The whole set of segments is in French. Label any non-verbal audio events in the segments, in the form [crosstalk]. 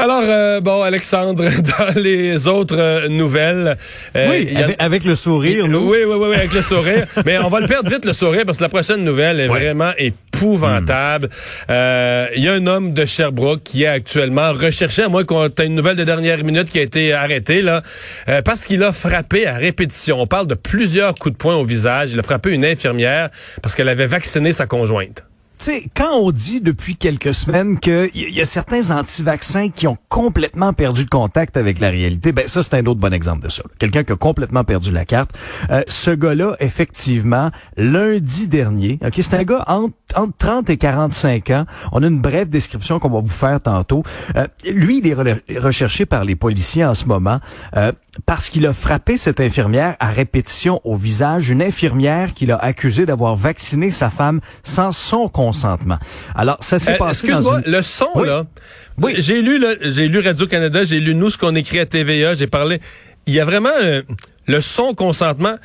Alors, euh, bon, Alexandre, [laughs] dans les autres euh, nouvelles... Euh, oui, avec, le sourire, nous. Oui, oui, oui, avec le sourire. [laughs] Mais on va le perdre vite, le sourire, parce que la prochaine nouvelle est vraiment épouvantable. Il y a un homme de Sherbrooke qui est actuellement recherché, à moins qu'on ait une nouvelle de dernière minute qui a été arrêté, là, parce qu'il a frappé à répétition. On parle de plusieurs coups de poing au visage. Il a frappé une infirmière parce qu'elle avait vacciné sa conjointe sais, quand on dit depuis quelques semaines qu'il y a certains anti-vaccins qui ont complètement perdu le contact avec la réalité, ben ça c'est un autre bon exemple de ça. Quelqu'un qui a complètement perdu la carte. Euh, ce gars-là, effectivement, lundi dernier, ok, c'est un gars entre, entre, 30 et 45 ans. On a une brève description qu'on va vous faire tantôt. Euh, lui, il est recherché par les policiers en ce moment euh, parce qu'il a frappé cette infirmière à répétition au visage, une infirmière qu'il a accusé d'avoir vacciné sa femme sans son consentement consentement. Alors, ça s'est euh, passé Excuse-moi, le son, là. Oui. J'ai lu, j'ai lu Radio-Canada, j'ai lu nous, ce qu'on écrit à TVA, j'ai parlé. Il y a vraiment euh, le son consentement.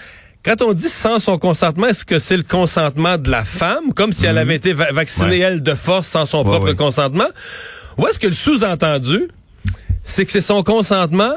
Quand on dit sans son consentement, est-ce que c'est le consentement de la femme, comme si elle mhm. avait été vaccinée, elle, de force, sans son propre consentement? Ou est-ce que le sous-entendu, c'est que c'est son consentement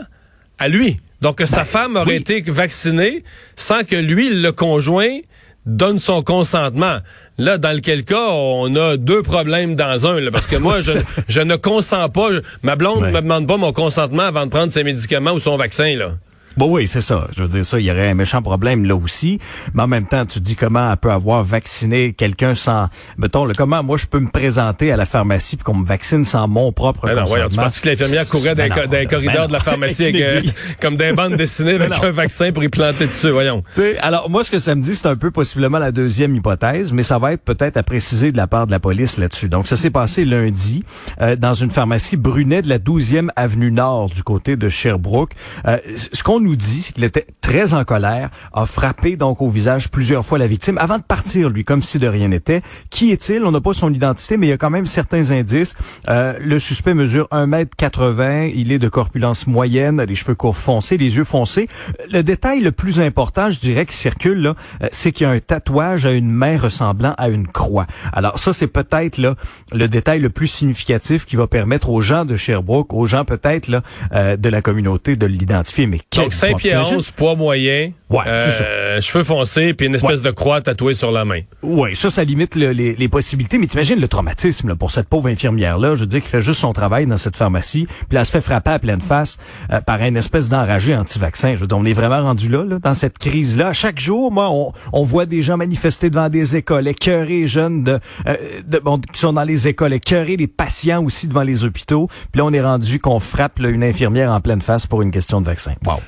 à lui? Donc, que sa ben, femme aurait été vaccinée sans que lui, le conjoint, donne son consentement. Là, dans lequel cas, on a deux problèmes dans un. parce que [laughs] moi, je, je, ne consens pas. Ma blonde ne me demande pas mon consentement avant de prendre ses médicaments ou son vaccin. là. Bon, oui, c'est ça. Je veux dire ça, il y aurait un méchant problème là aussi. Mais en même temps, tu dis comment elle peut avoir vacciné quelqu'un sans, mettons, le, comment moi je peux me présenter à la pharmacie puis qu'on me vaccine sans mon propre ben consentement? tu penses que l'infirmière courait dans, ben ben corridor de la pharmacie avec, euh, [laughs] comme des bandes dessinées avec un vaccin pour y planter dessus, voyons. sais, alors moi ce que ça me dit, c'est un peu possiblement la deuxième hypothèse, mais ça va être peut-être à préciser de la part de la police là-dessus. Donc ça s'est passé lundi euh, dans une pharmacie Brunet de la 12e avenue Nord du côté de Sherbrooke. Euh, ce qu'on nous dit, c'est qu'il était très en colère, a frappé donc au visage plusieurs fois la victime avant de partir, lui, comme si de rien n'était. Qui est-il? On n'a pas son identité, mais il y a quand même certains indices. Euh, le suspect mesure 1m80, il est de corpulence moyenne, les cheveux courts foncés, les yeux foncés. Le détail le plus important, je dirais, qui circule, là, euh, c'est qu'il y a un tatouage à une main ressemblant à une croix. Alors ça, c'est peut-être là le détail le plus significatif qui va permettre aux gens de Sherbrooke, aux gens peut-être là euh, de la communauté de l'identifier. Mais Donc Saint-Pierre poids moyen, ouais, euh, cheveux foncés, puis une espèce de croix tatouée sur la main. Oui, ça, ça limite les, les, possibilités. Mais t'imagines le traumatisme là, pour cette pauvre infirmière-là, je veux dire, qui fait juste son travail dans cette pharmacie, puis elle se fait frapper à pleine face euh, par une espèce d'enragé anti-vaccin. Je veux dire, on est vraiment rendu là, là dans cette crise-là. Chaque jour, moi, on, on, voit des gens manifester devant des écoles, écœurés jeunes de, euh, de bon, qui sont dans les écoles, écœurés des patients aussi devant les hôpitaux. Puis là, on est rendu qu'on frappe une infirmière en pleine face pour une question de vaccin. Wow.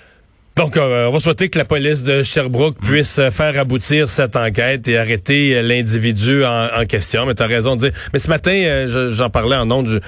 Donc, euh, on va souhaiter que la police de Sherbrooke puisse euh, faire aboutir cette enquête et arrêter euh, l'individu en, question. Mais tu as raison de dire. Mais ce matin, j'en parlais en ondes.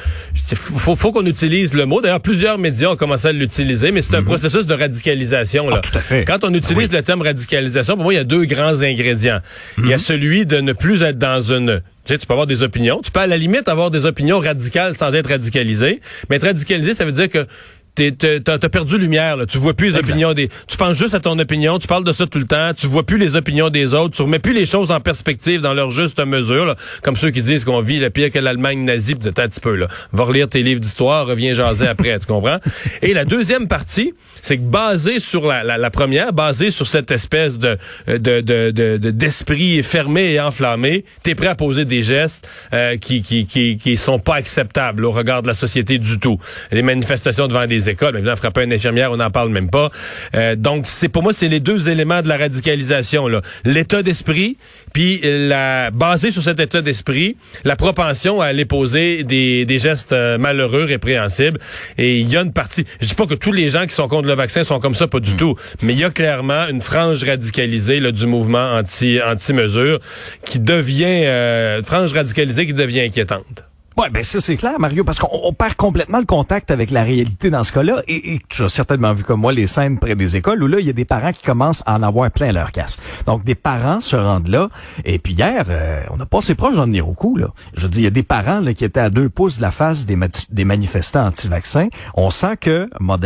Il faut, faut qu'on utilise le mot. D'ailleurs, plusieurs médias ont commencé à l'utiliser, mais c'est un mhm. processus de radicalisation. Là. Ah, tout à fait. Quand on utilise le terme radicalisation, pour moi, il y a deux grands ingrédients. Il y a mhm. celui de ne plus être dans une tu sais, tu peux avoir des opinions. Tu peux à la limite avoir des opinions radicales sans être radicalisé. Mais être radicalisé, ça veut dire que t'as as perdu lumière. Là. Tu vois plus les opinions des. Tu penses juste à ton opinion. Tu parles de ça tout le temps. Tu vois plus les opinions des autres. Tu remets plus les choses en perspective dans leur juste mesure. Là. Comme ceux qui disent qu'on vit le pire que l'Allemagne nazie. de un petit peu là. Va relire tes livres d'histoire. Reviens jaser [laughs] après. Tu comprends? Et la deuxième partie, c'est que basé sur la, la, la, première, basé sur cette espèce de d'esprit de, de, de, fermé et enflammé, t'es prêt à poser des gestes euh, qui, qui, qui, qui sont pas acceptables au regard de la société du tout. Les manifestations devant des écoles, mais évidemment, frapper une infirmière, on n'en parle même pas. Euh, donc, c'est pour moi, c'est les deux éléments de la radicalisation. L'état d'esprit, puis la basé sur cet état d'esprit, la propension à aller poser des, des gestes euh, malheureux, répréhensibles. Et il y a une partie, je dis pas que tous les gens qui sont contre le vaccin sont comme ça, pas du mm. tout. Mais il y a clairement une frange radicalisée là, du mouvement anti anti mesure qui devient euh, frange radicalisée qui devient inquiétante. Ouais, ben ça c'est clair, Mario, parce qu'on perd complètement le contact avec la réalité dans ce cas-là. Et, tu as certainement vu comme moi les scènes près des écoles où là, il y a des parents qui commencent à en avoir plein leur casse. Donc des parents se rendent là. Et puis hier, euh, on a passé proche d'en venir au coup. Là. Je veux dire, il y a des parents là, qui étaient à deux pouces de la face des, manifestants anti-vaccins. On sent que, à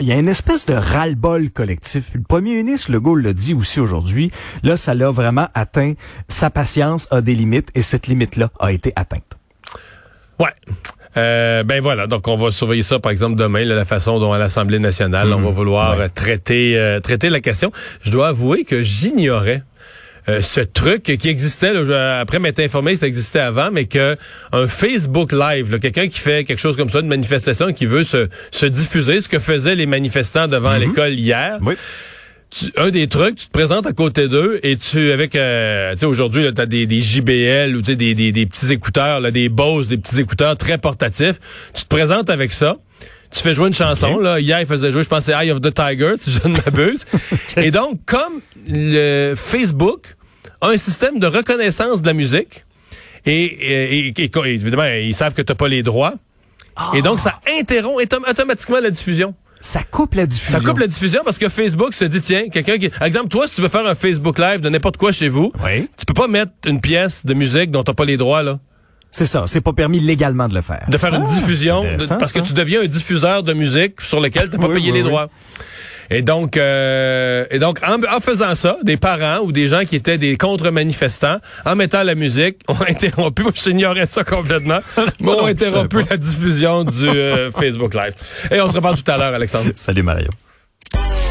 il y a, une espèce de ras-le-bol collectif. Le premier ministre Legault l'a dit aussi aujourd'hui. Là, ça l'a vraiment atteint. Sa patience a des limites et cette limite-là a été atteinte. Ouais. Euh, ben voilà, donc on va surveiller ça, par exemple, demain, la façon dont à l'Assemblée nationale, on va vouloir Ouais. euh, traiter, euh, traiter la question. Je dois avouer que j'ignorais euh, ce truc qui existait, là, après m'être informé que ça existait avant, mais que un Facebook Live, là, quelqu'un qui fait quelque chose comme ça, une manifestation, qui veut se, se diffuser, ce que faisaient les manifestants devant l'école hier, Oui. Tu- un des trucs, tu te présentes à côté d'eux et tu avec euh, tu sais aujourd'hui là t'as des, des JBL ou tu sais des, des, des petits écouteurs là, des Bose, des petits écouteurs très portatifs. Tu te présentes avec ça. Tu fais jouer une chanson là. Hier, il faisait jouer, je pense, c'est Eye of the Tiger, si je ne m'abuse. [laughs] et donc, comme le Facebook a un système de reconnaissance de la musique et, et- et- et- évidemment, ils savent que t'as pas les droits. Et donc, ça interrompt autom- automatiquement la diffusion. Ça coupe la diffusion. Ça coupe la diffusion parce que Facebook se dit, tiens, quelqu'un qui... Exemple, toi, si tu veux faire un Facebook Live de n'importe quoi chez vous, Oui. tu peux pas mettre une pièce de musique dont t'as pas les droits, là. C'est ça. C'est pas permis légalement de le faire. De faire une Ah, diffusion, de- parce ça. que tu deviens un diffuseur de musique sur lequel t'as pas Oui, payé oui, les oui. droits. Et donc, euh, et donc en, en faisant ça, des parents ou des gens qui étaient des contre-manifestants, en mettant la musique, ont [laughs] interrompu, j'ignorais ça complètement, [laughs] mais ont interrompu la diffusion du euh, Facebook Live. Et on se reparle tout à l'heure, Alexandre. Salut Mario.